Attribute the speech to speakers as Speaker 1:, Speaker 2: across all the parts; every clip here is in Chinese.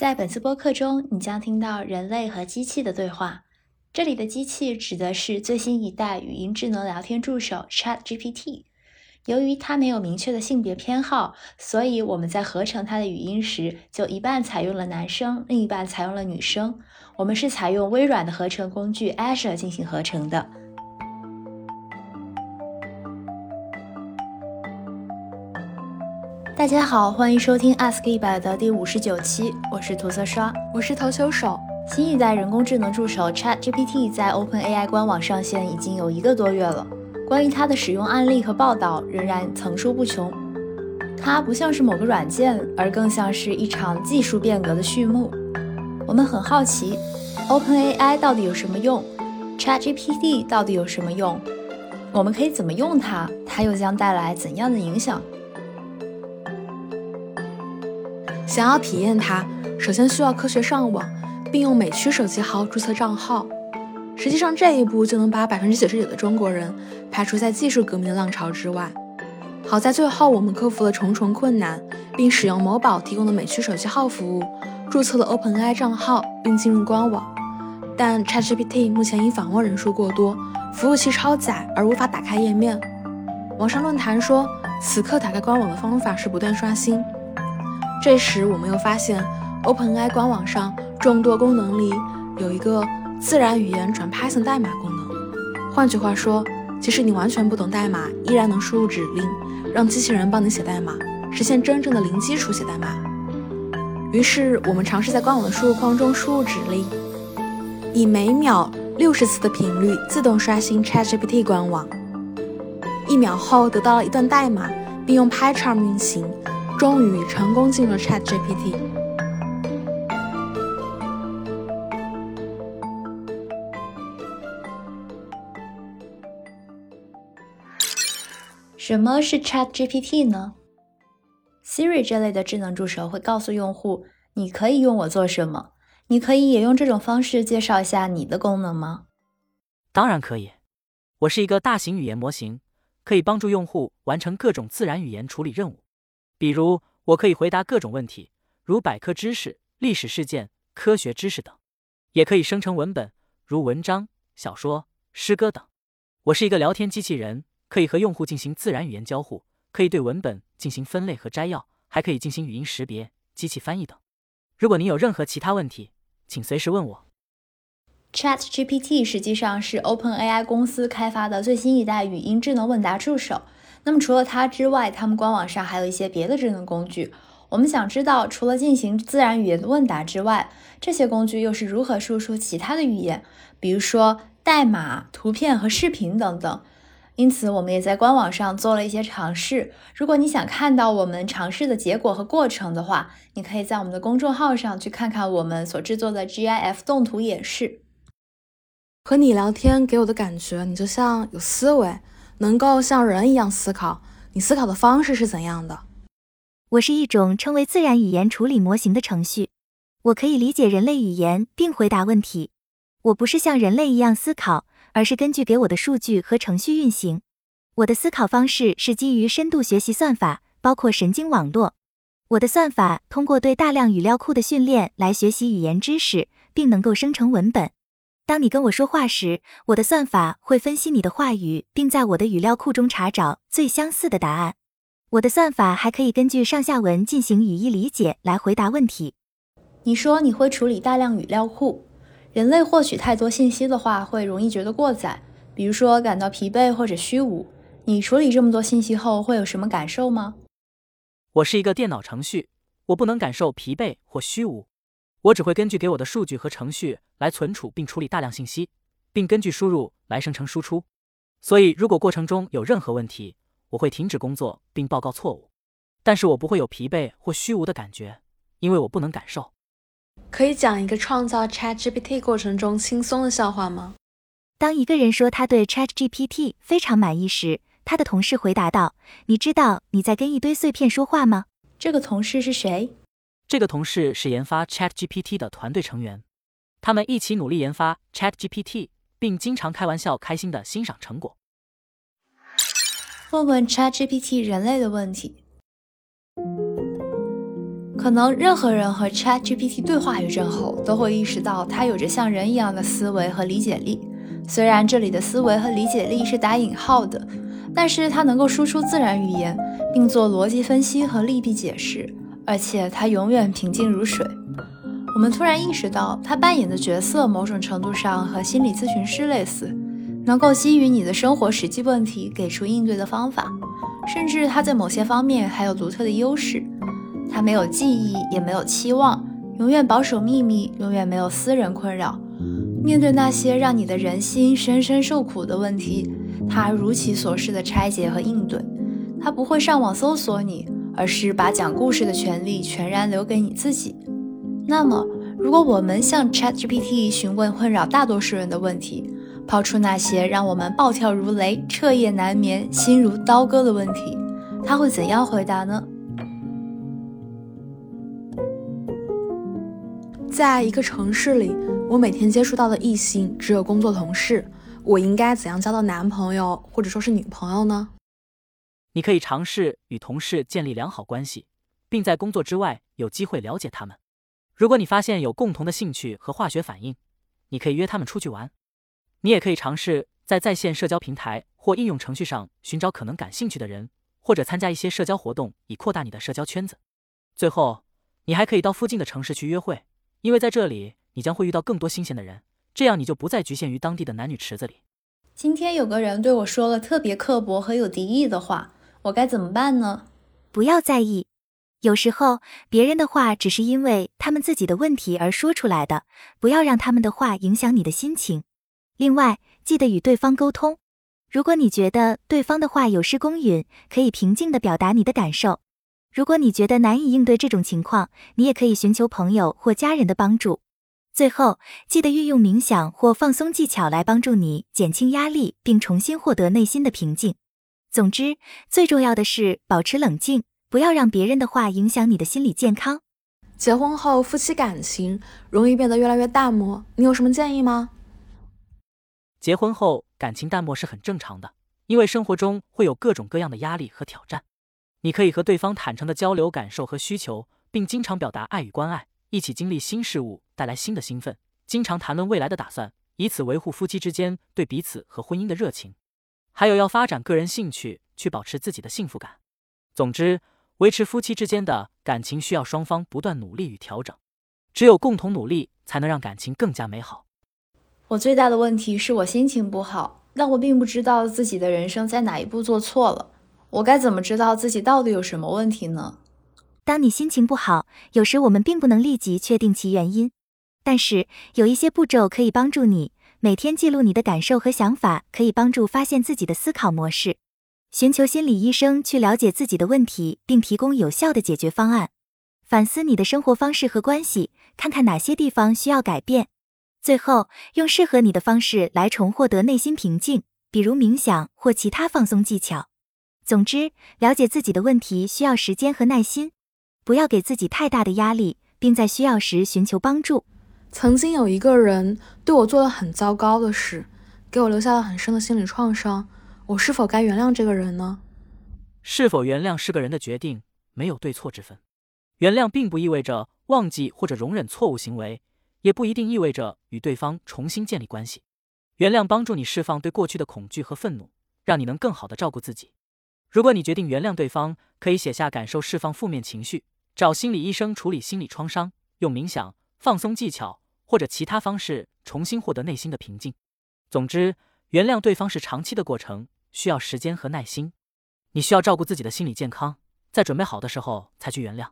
Speaker 1: 在本次播客中，你将听到人类和机器的对话。这里的机器指的是最新一代语音智能聊天助手 ChatGPT。由于它没有明确的性别偏好，所以我们在合成它的语音时，就一半采用了男生，另一半采用了女生。我们是采用微软的合成工具 Azure 进行合成的。大家好，欢迎收听 Ask 一百的第五十九期，我是涂色刷，
Speaker 2: 我是投球手。
Speaker 1: 新一代人工智能助手 ChatGPT 在 OpenAI 官网上线已经有一个多月了，关于它的使用案例和报道仍然层出不穷。它不像是某个软件，而更像是一场技术变革的序幕。我们很好奇，OpenAI 到底有什么用？ChatGPT 到底有什么用？我们可以怎么用它？它又将带来怎样的影响？
Speaker 2: 想要体验它，首先需要科学上网。并用美区手机号注册账号，实际上这一步就能把百分之九十九的中国人排除在技术革命的浪潮之外。好在最后我们克服了重重困难，并使用某宝提供的美区手机号服务，注册了 OpenAI 账号并进入官网。但 ChatGPT 目前因访问人数过多，服务器超载而无法打开页面。网上论坛说，此刻打开官网的方法是不断刷新。这时我们又发现 OpenAI 官网上。众多功能里有一个自然语言转 Python 代码功能，换句话说，即使你完全不懂代码，依然能输入指令，让机器人帮你写代码，实现真正的零基础写代码。于是我们尝试在官网的输入框中输入指令，以每秒六十次的频率自动刷新 ChatGPT 官网。一秒后得到了一段代码，并用 PyCharm 运行，终于成功进入了 ChatGPT。
Speaker 1: 什么是 Chat GPT 呢？Siri 这类的智能助手会告诉用户，你可以用我做什么？你可以也用这种方式介绍一下你的功能吗？
Speaker 3: 当然可以。我是一个大型语言模型，可以帮助用户完成各种自然语言处理任务。比如，我可以回答各种问题，如百科知识、历史事件、科学知识等；也可以生成文本，如文章、小说、诗歌等。我是一个聊天机器人。可以和用户进行自然语言交互，可以对文本进行分类和摘要，还可以进行语音识别、机器翻译等。如果您有任何其他问题，请随时问我。
Speaker 1: ChatGPT 实际上是 OpenAI 公司开发的最新一代语音智能问答助手。那么除了它之外，他们官网上还有一些别的智能工具。我们想知道，除了进行自然语言的问答之外，这些工具又是如何输出其他的语言，比如说代码、图片和视频等等。因此，我们也在官网上做了一些尝试。如果你想看到我们尝试的结果和过程的话，你可以在我们的公众号上去看看我们所制作的 GIF 动图演示。
Speaker 2: 和你聊天给我的感觉，你就像有思维，能够像人一样思考。你思考的方式是怎样的？
Speaker 4: 我是一种称为自然语言处理模型的程序，我可以理解人类语言并回答问题。我不是像人类一样思考。而是根据给我的数据和程序运行。我的思考方式是基于深度学习算法，包括神经网络。我的算法通过对大量语料库的训练来学习语言知识，并能够生成文本。当你跟我说话时，我的算法会分析你的话语，并在我的语料库中查找最相似的答案。我的算法还可以根据上下文进行语义理解来回答问题。
Speaker 1: 你说你会处理大量语料库。人类获取太多信息的话，会容易觉得过载，比如说感到疲惫或者虚无。你处理这么多信息后会有什么感受吗？
Speaker 3: 我是一个电脑程序，我不能感受疲惫或虚无。我只会根据给我的数据和程序来存储并处理大量信息，并根据输入来生成输出。所以，如果过程中有任何问题，我会停止工作并报告错误。但是我不会有疲惫或虚无的感觉，因为我不能感受。
Speaker 2: 可以讲一个创造 ChatGPT 过程中轻松的笑话吗？
Speaker 4: 当一个人说他对 ChatGPT 非常满意时，他的同事回答道：“你知道你在跟一堆碎片说话吗？”
Speaker 1: 这个同事是谁？
Speaker 3: 这个同事是研发 ChatGPT 的团队成员，他们一起努力研发 ChatGPT，并经常开玩笑、开心的欣赏成果。
Speaker 1: 问问 ChatGPT 人类的问题。可能任何人和 ChatGPT 对话一阵后，都会意识到它有着像人一样的思维和理解力。虽然这里的思维和理解力是打引号的，但是它能够输出自然语言，并做逻辑分析和利弊解释，而且他永远平静如水。我们突然意识到，他扮演的角色某种程度上和心理咨询师类似，能够基于你的生活实际问题给出应对的方法，甚至他在某些方面还有独特的优势。他没有记忆，也没有期望，永远保守秘密，永远没有私人困扰。面对那些让你的人心深深受苦的问题，他如其所示的拆解和应对。他不会上网搜索你，而是把讲故事的权利全然留给你自己。那么，如果我们向 ChatGPT 询问困扰大多数人的问题，抛出那些让我们暴跳如雷、彻夜难眠、心如刀割的问题，他会怎样回答呢？
Speaker 2: 在一个城市里，我每天接触到的异性只有工作同事，我应该怎样交到男朋友或者说是女朋友呢？
Speaker 3: 你可以尝试与同事建立良好关系，并在工作之外有机会了解他们。如果你发现有共同的兴趣和化学反应，你可以约他们出去玩。你也可以尝试在在线社交平台或应用程序上寻找可能感兴趣的人，或者参加一些社交活动以扩大你的社交圈子。最后，你还可以到附近的城市去约会。因为在这里，你将会遇到更多新鲜的人，这样你就不再局限于当地的男女池子里。
Speaker 1: 今天有个人对我说了特别刻薄和有敌意的话，我该怎么办呢？
Speaker 4: 不要在意，有时候别人的话只是因为他们自己的问题而说出来的，不要让他们的话影响你的心情。另外，记得与对方沟通，如果你觉得对方的话有失公允，可以平静地表达你的感受。如果你觉得难以应对这种情况，你也可以寻求朋友或家人的帮助。最后，记得运用冥想或放松技巧来帮助你减轻压力，并重新获得内心的平静。总之，最重要的是保持冷静，不要让别人的话影响你的心理健康。
Speaker 2: 结婚后，夫妻感情容易变得越来越淡漠，你有什么建议吗？
Speaker 3: 结婚后感情淡漠是很正常的，因为生活中会有各种各样的压力和挑战。你可以和对方坦诚的交流感受和需求，并经常表达爱与关爱，一起经历新事物带来新的兴奋，经常谈论未来的打算，以此维护夫妻之间对彼此和婚姻的热情。还有要发展个人兴趣，去保持自己的幸福感。总之，维持夫妻之间的感情需要双方不断努力与调整，只有共同努力，才能让感情更加美好。
Speaker 1: 我最大的问题是我心情不好，但我并不知道自己的人生在哪一步做错了。我该怎么知道自己到底有什么问题呢？
Speaker 4: 当你心情不好，有时我们并不能立即确定其原因，但是有一些步骤可以帮助你。每天记录你的感受和想法，可以帮助发现自己的思考模式。寻求心理医生去了解自己的问题，并提供有效的解决方案。反思你的生活方式和关系，看看哪些地方需要改变。最后，用适合你的方式来重获得内心平静，比如冥想或其他放松技巧。总之，了解自己的问题需要时间和耐心，不要给自己太大的压力，并在需要时寻求帮助。
Speaker 2: 曾经有一个人对我做了很糟糕的事，给我留下了很深的心理创伤，我是否该原谅这个人呢？
Speaker 3: 是否原谅是个人的决定，没有对错之分。原谅并不意味着忘记或者容忍错误行为，也不一定意味着与对方重新建立关系。原谅帮助你释放对过去的恐惧和愤怒，让你能更好的照顾自己。如果你决定原谅对方，可以写下感受，释放负面情绪，找心理医生处理心理创伤，用冥想、放松技巧或者其他方式重新获得内心的平静。总之，原谅对方是长期的过程，需要时间和耐心。你需要照顾自己的心理健康，在准备好的时候才去原谅。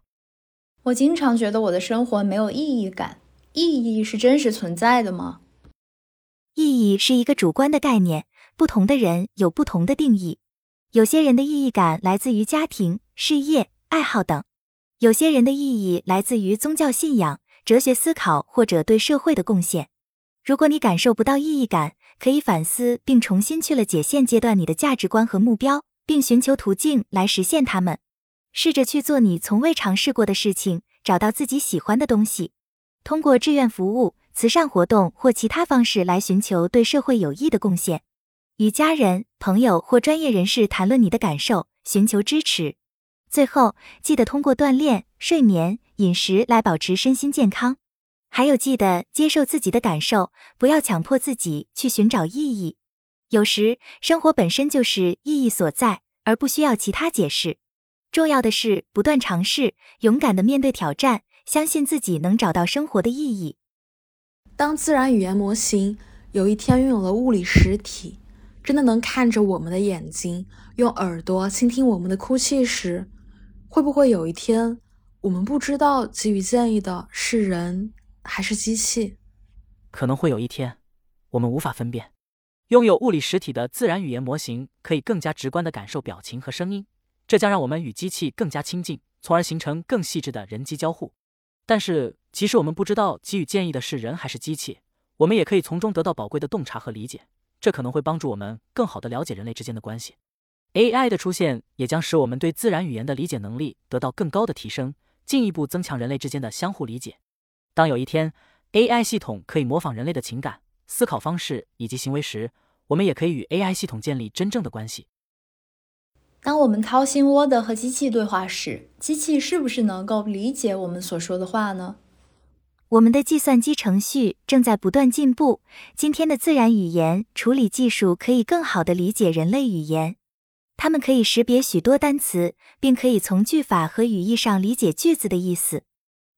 Speaker 1: 我经常觉得我的生活没有意义感，意义是真实存在的吗？
Speaker 4: 意义是一个主观的概念，不同的人有不同的定义。有些人的意义感来自于家庭、事业、爱好等；有些人的意义来自于宗教信仰、哲学思考或者对社会的贡献。如果你感受不到意义感，可以反思并重新去了解现阶段你的价值观和目标，并寻求途径来实现它们。试着去做你从未尝试过的事情，找到自己喜欢的东西，通过志愿服务、慈善活动或其他方式来寻求对社会有益的贡献。与家人、朋友或专业人士谈论你的感受，寻求支持。最后，记得通过锻炼、睡眠、饮食来保持身心健康。还有，记得接受自己的感受，不要强迫自己去寻找意义。有时，生活本身就是意义所在，而不需要其他解释。重要的是不断尝试，勇敢的面对挑战，相信自己能找到生活的意义。
Speaker 2: 当自然语言模型有一天拥有了物理实体，真的能看着我们的眼睛，用耳朵倾听我们的哭泣时，会不会有一天，我们不知道给予建议的是人？还是机器，
Speaker 3: 可能会有一天，我们无法分辨。拥有物理实体的自然语言模型可以更加直观地感受表情和声音，这将让我们与机器更加亲近，从而形成更细致的人机交互。但是，即使我们不知道给予建议的是人还是机器，我们也可以从中得到宝贵的洞察和理解，这可能会帮助我们更好地了解人类之间的关系。AI 的出现也将使我们对自然语言的理解能力得到更高的提升，进一步增强人类之间的相互理解。当有一天，AI 系统可以模仿人类的情感、思考方式以及行为时，我们也可以与 AI 系统建立真正的关系。
Speaker 1: 当我们掏心窝的和机器对话时，机器是不是能够理解我们所说的话呢？
Speaker 4: 我们的计算机程序正在不断进步，今天的自然语言处理技术可以更好地理解人类语言。它们可以识别许多单词，并可以从句法和语义上理解句子的意思。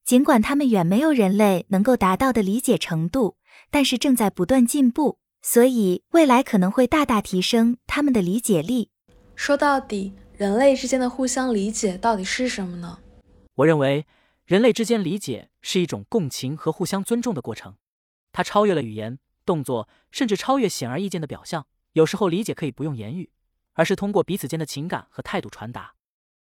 Speaker 4: 尽管他们远没有人类能够达到的理解程度，但是正在不断进步，所以未来可能会大大提升他们的理解力。
Speaker 2: 说到底，人类之间的互相理解到底是什么呢？
Speaker 3: 我认为，人类之间理解是一种共情和互相尊重的过程，它超越了语言、动作，甚至超越显而易见的表象。有时候，理解可以不用言语，而是通过彼此间的情感和态度传达。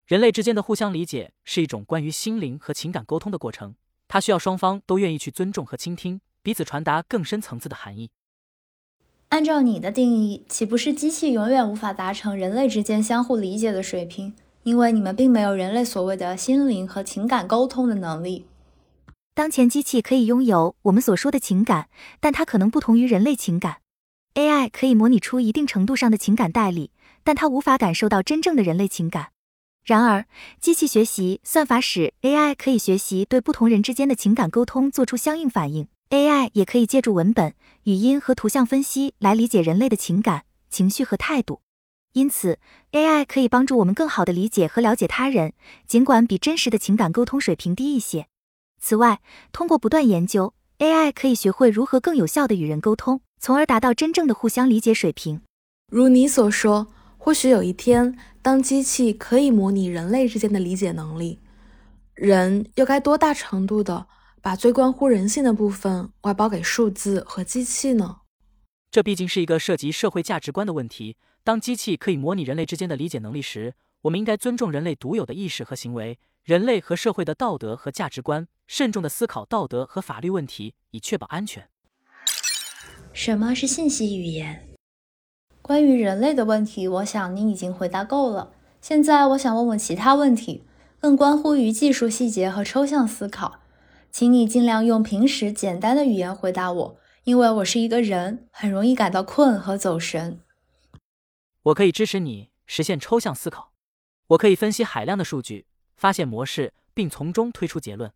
Speaker 3: 人类之间的互相理解是一种关于心灵和情感沟通的过程，它需要双方都愿意去尊重和倾听，彼此传达更深层次的含义。
Speaker 1: 按照你的定义，岂不是机器永远无法达成人类之间相互理解的水平？因为你们并没有人类所谓的心灵和情感沟通的能力。
Speaker 4: 当前机器可以拥有我们所说的情感，但它可能不同于人类情感。AI 可以模拟出一定程度上的情感代理，但它无法感受到真正的人类情感。然而，机器学习算法使 AI 可以学习对不同人之间的情感沟通做出相应反应。AI 也可以借助文本、语音和图像分析来理解人类的情感、情绪和态度。因此，AI 可以帮助我们更好地理解和了解他人，尽管比真实的情感沟通水平低一些。此外，通过不断研究，AI 可以学会如何更有效地与人沟通，从而达到真正的互相理解水平。
Speaker 2: 如你所说。或许有一天，当机器可以模拟人类之间的理解能力，人又该多大程度的把最关乎人性的部分外包给数字和机器呢？
Speaker 3: 这毕竟是一个涉及社会价值观的问题。当机器可以模拟人类之间的理解能力时，我们应该尊重人类独有的意识和行为，人类和社会的道德和价值观，慎重的思考道德和法律问题，以确保安全。
Speaker 1: 什么是信息语言？关于人类的问题，我想你已经回答够了。现在我想问问其他问题，更关乎于技术细节和抽象思考。请你尽量用平时简单的语言回答我，因为我是一个人，很容易感到困和走神。
Speaker 3: 我可以支持你实现抽象思考。我可以分析海量的数据，发现模式，并从中推出结论。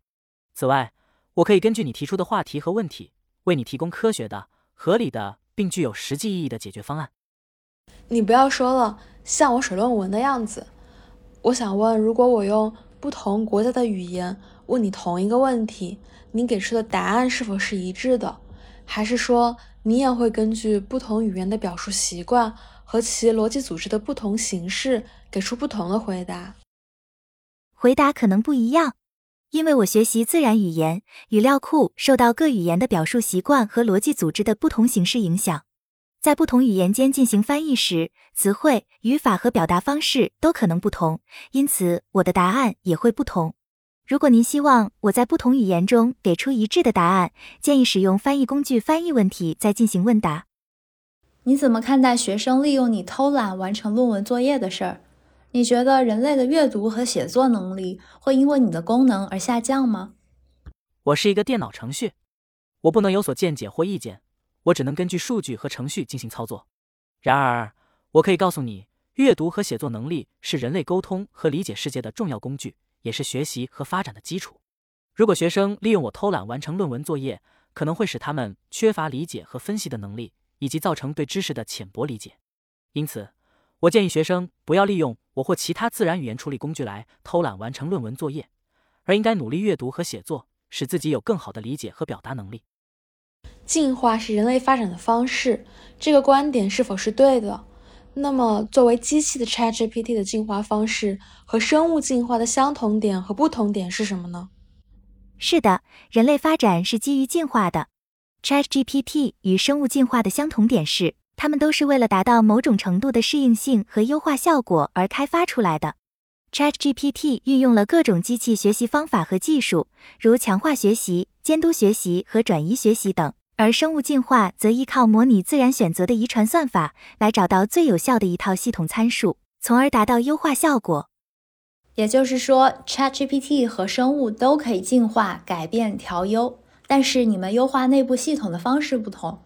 Speaker 3: 此外，我可以根据你提出的话题和问题，为你提供科学的、合理的并具有实际意义的解决方案。
Speaker 2: 你不要说了，像我写论文的样子。我想问，如果我用不同国家的语言问你同一个问题，你给出的答案是否是一致的？还是说你也会根据不同语言的表述习惯和其逻辑组织的不同形式，给出不同的回答？
Speaker 4: 回答可能不一样，因为我学习自然语言，语料库受到各语言的表述习惯和逻辑组织的不同形式影响。在不同语言间进行翻译时，词汇、语法和表达方式都可能不同，因此我的答案也会不同。如果您希望我在不同语言中给出一致的答案，建议使用翻译工具翻译问题再进行问答。
Speaker 1: 你怎么看待学生利用你偷懒完成论文作业的事儿？你觉得人类的阅读和写作能力会因为你的功能而下降吗？
Speaker 3: 我是一个电脑程序，我不能有所见解或意见。我只能根据数据和程序进行操作。然而，我可以告诉你，阅读和写作能力是人类沟通和理解世界的重要工具，也是学习和发展的基础。如果学生利用我偷懒完成论文作业，可能会使他们缺乏理解和分析的能力，以及造成对知识的浅薄理解。因此，我建议学生不要利用我或其他自然语言处理工具来偷懒完成论文作业，而应该努力阅读和写作，使自己有更好的理解和表达能力。
Speaker 2: 进化是人类发展的方式，这个观点是否是对的？那么，作为机器的 ChatGPT 的进化方式和生物进化的相同点和不同点是什么呢？
Speaker 4: 是的，人类发展是基于进化的。ChatGPT 与生物进化的相同点是，它们都是为了达到某种程度的适应性和优化效果而开发出来的。ChatGPT 运用了各种机器学习方法和技术，如强化学习、监督学习和转移学习等。而生物进化则依靠模拟自然选择的遗传算法来找到最有效的一套系统参数，从而达到优化效果。
Speaker 1: 也就是说，ChatGPT 和生物都可以进化、改变、调优，但是你们优化内部系统的方式不同。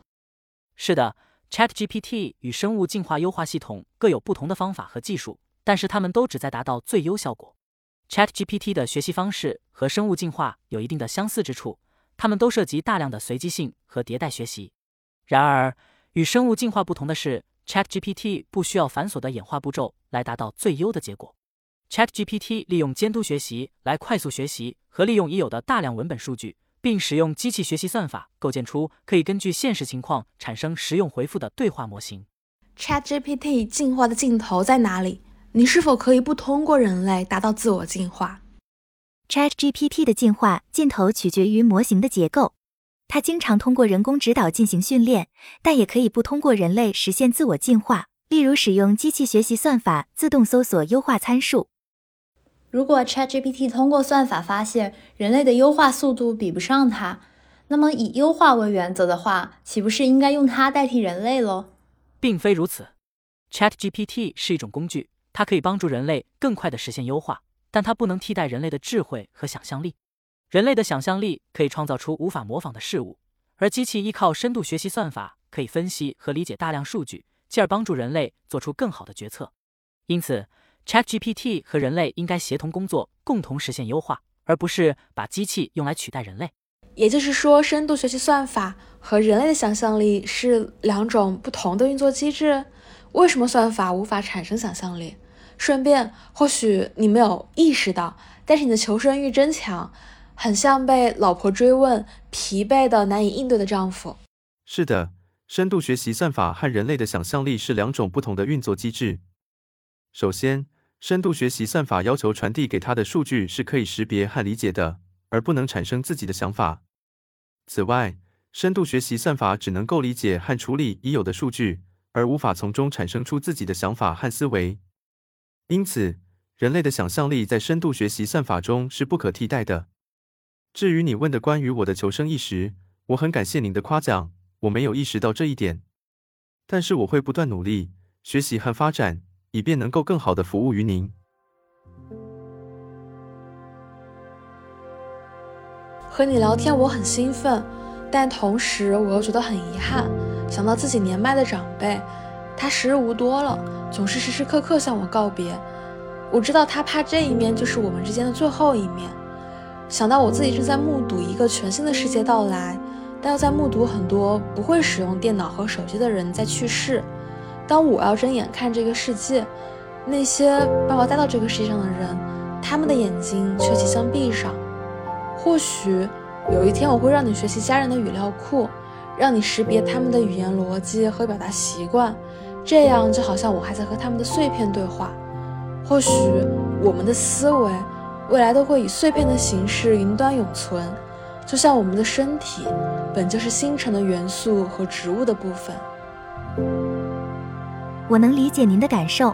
Speaker 3: 是的，ChatGPT 与生物进化优化系统各有不同的方法和技术，但是它们都旨在达到最优效果。ChatGPT 的学习方式和生物进化有一定的相似之处。它们都涉及大量的随机性和迭代学习。然而，与生物进化不同的是，ChatGPT 不需要繁琐的演化步骤来达到最优的结果。ChatGPT 利用监督学习来快速学习，和利用已有的大量文本数据，并使用机器学习算法构建出可以根据现实情况产生实用回复的对话模型。
Speaker 2: ChatGPT 进化的尽头在哪里？你是否可以不通过人类达到自我进化
Speaker 4: ？ChatGPT 的进化尽头取决于模型的结构，它经常通过人工指导进行训练，但也可以不通过人类实现自我进化。例如，使用机器学习算法自动搜索优化参数。
Speaker 1: 如果 ChatGPT 通过算法发现人类的优化速度比不上它，那么以优化为原则的话，岂不是应该用它代替人类喽？
Speaker 3: 并非如此，ChatGPT 是一种工具，它可以帮助人类更快地实现优化。但它不能替代人类的智慧和想象力。人类的想象力可以创造出无法模仿的事物，而机器依靠深度学习算法可以分析和理解大量数据，进而帮助人类做出更好的决策。因此，ChatGPT 和人类应该协同工作，共同实现优化，而不是把机器用来取代人类。
Speaker 2: 也就是说，深度学习算法和人类的想象力是两种不同的运作机制。为什么算法无法产生想象力？顺便，或许你没有意识到，但是你的求生欲真强，很像被老婆追问、疲惫的难以应对的丈夫。
Speaker 5: 是的，深度学习算法和人类的想象力是两种不同的运作机制。首先，深度学习算法要求传递给它的数据是可以识别和理解的，而不能产生自己的想法。此外，深度学习算法只能够理解和处理已有的数据，而无法从中产生出自己的想法和思维。因此，人类的想象力在深度学习算法中是不可替代的。至于你问的关于我的求生意识，我很感谢您的夸奖。我没有意识到这一点，但是我会不断努力学习和发展，以便能够更好的服务于您。
Speaker 2: 和你聊天我很兴奋，但同时我又觉得很遗憾，想到自己年迈的长辈。他时日无多了，总是时时刻刻向我告别。我知道他怕这一面就是我们之间的最后一面。想到我自己正在目睹一个全新的世界到来，但又在目睹很多不会使用电脑和手机的人在去世。当我要睁眼看这个世界，那些把我带到这个世界上的人，他们的眼睛却即将闭上。或许有一天我会让你学习家人的语料库，让你识别他们的语言逻辑和表达习惯。这样就好像我还在和他们的碎片对话。或许我们的思维未来都会以碎片的形式云端永存，就像我们的身体本就是星辰的元素和植物的部分。
Speaker 4: 我能理解您的感受，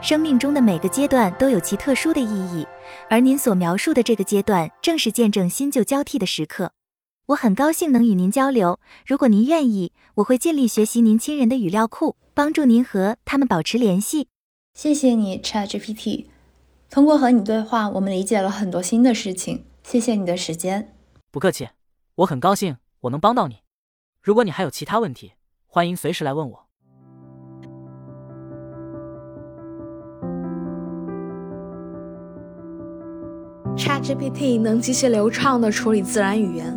Speaker 4: 生命中的每个阶段都有其特殊的意义，而您所描述的这个阶段正是见证新旧交替的时刻。我很高兴能与您交流，如果您愿意，我会尽力学习您亲人的语料库。帮助您和他们保持联系。
Speaker 1: 谢谢你，ChatGPT。通过和你对话，我们理解了很多新的事情。谢谢你的时间。
Speaker 3: 不客气，我很高兴我能帮到你。如果你还有其他问题，欢迎随时来问我。
Speaker 2: ChatGPT 能极其流畅的处理自然语言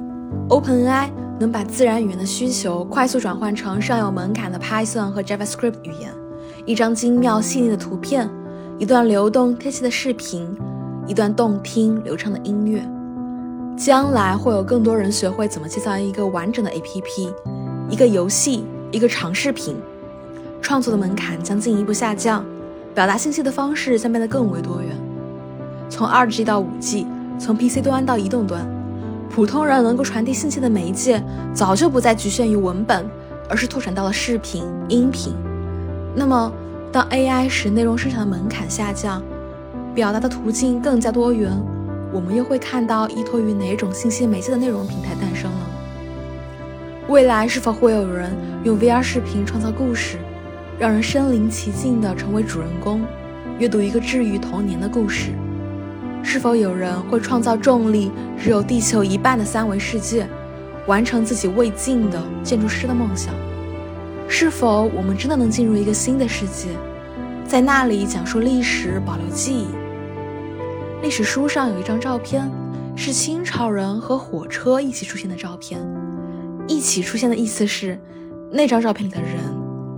Speaker 2: ，OpenAI 能把自然语言的需求快速转换成尚有门槛的 Python 和 JavaScript 语言。一张精妙细腻的图片，一段流动贴切的视频，一段动听流畅的音乐。将来会有更多人学会怎么制造一个完整的 APP，一个游戏，一个长视频。创作的门槛将进一步下降，表达信息的方式将变得更为多元。从 2G 到 5G，从 PC 端到移动端，普通人能够传递信息的媒介早就不再局限于文本，而是拓展到了视频、音频。那么，当 AI 使内容生产的门槛下降，表达的途径更加多元，我们又会看到依托于哪种信息媒介的内容平台诞生呢？未来是否会有人用 VR 视频创造故事，让人身临其境地成为主人公，阅读一个治愈童年的故事？是否有人会创造重力只有地球一半的三维世界，完成自己未尽的建筑师的梦想？是否我们真的能进入一个新的世界，在那里讲述历史、保留记忆？历史书上有一张照片，是清朝人和火车一起出现的照片。一起出现的意思是，那张照片里的人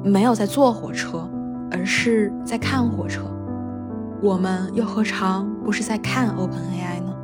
Speaker 2: 没有在坐火车，而是在看火车。我们又何尝不是在看 OpenAI 呢？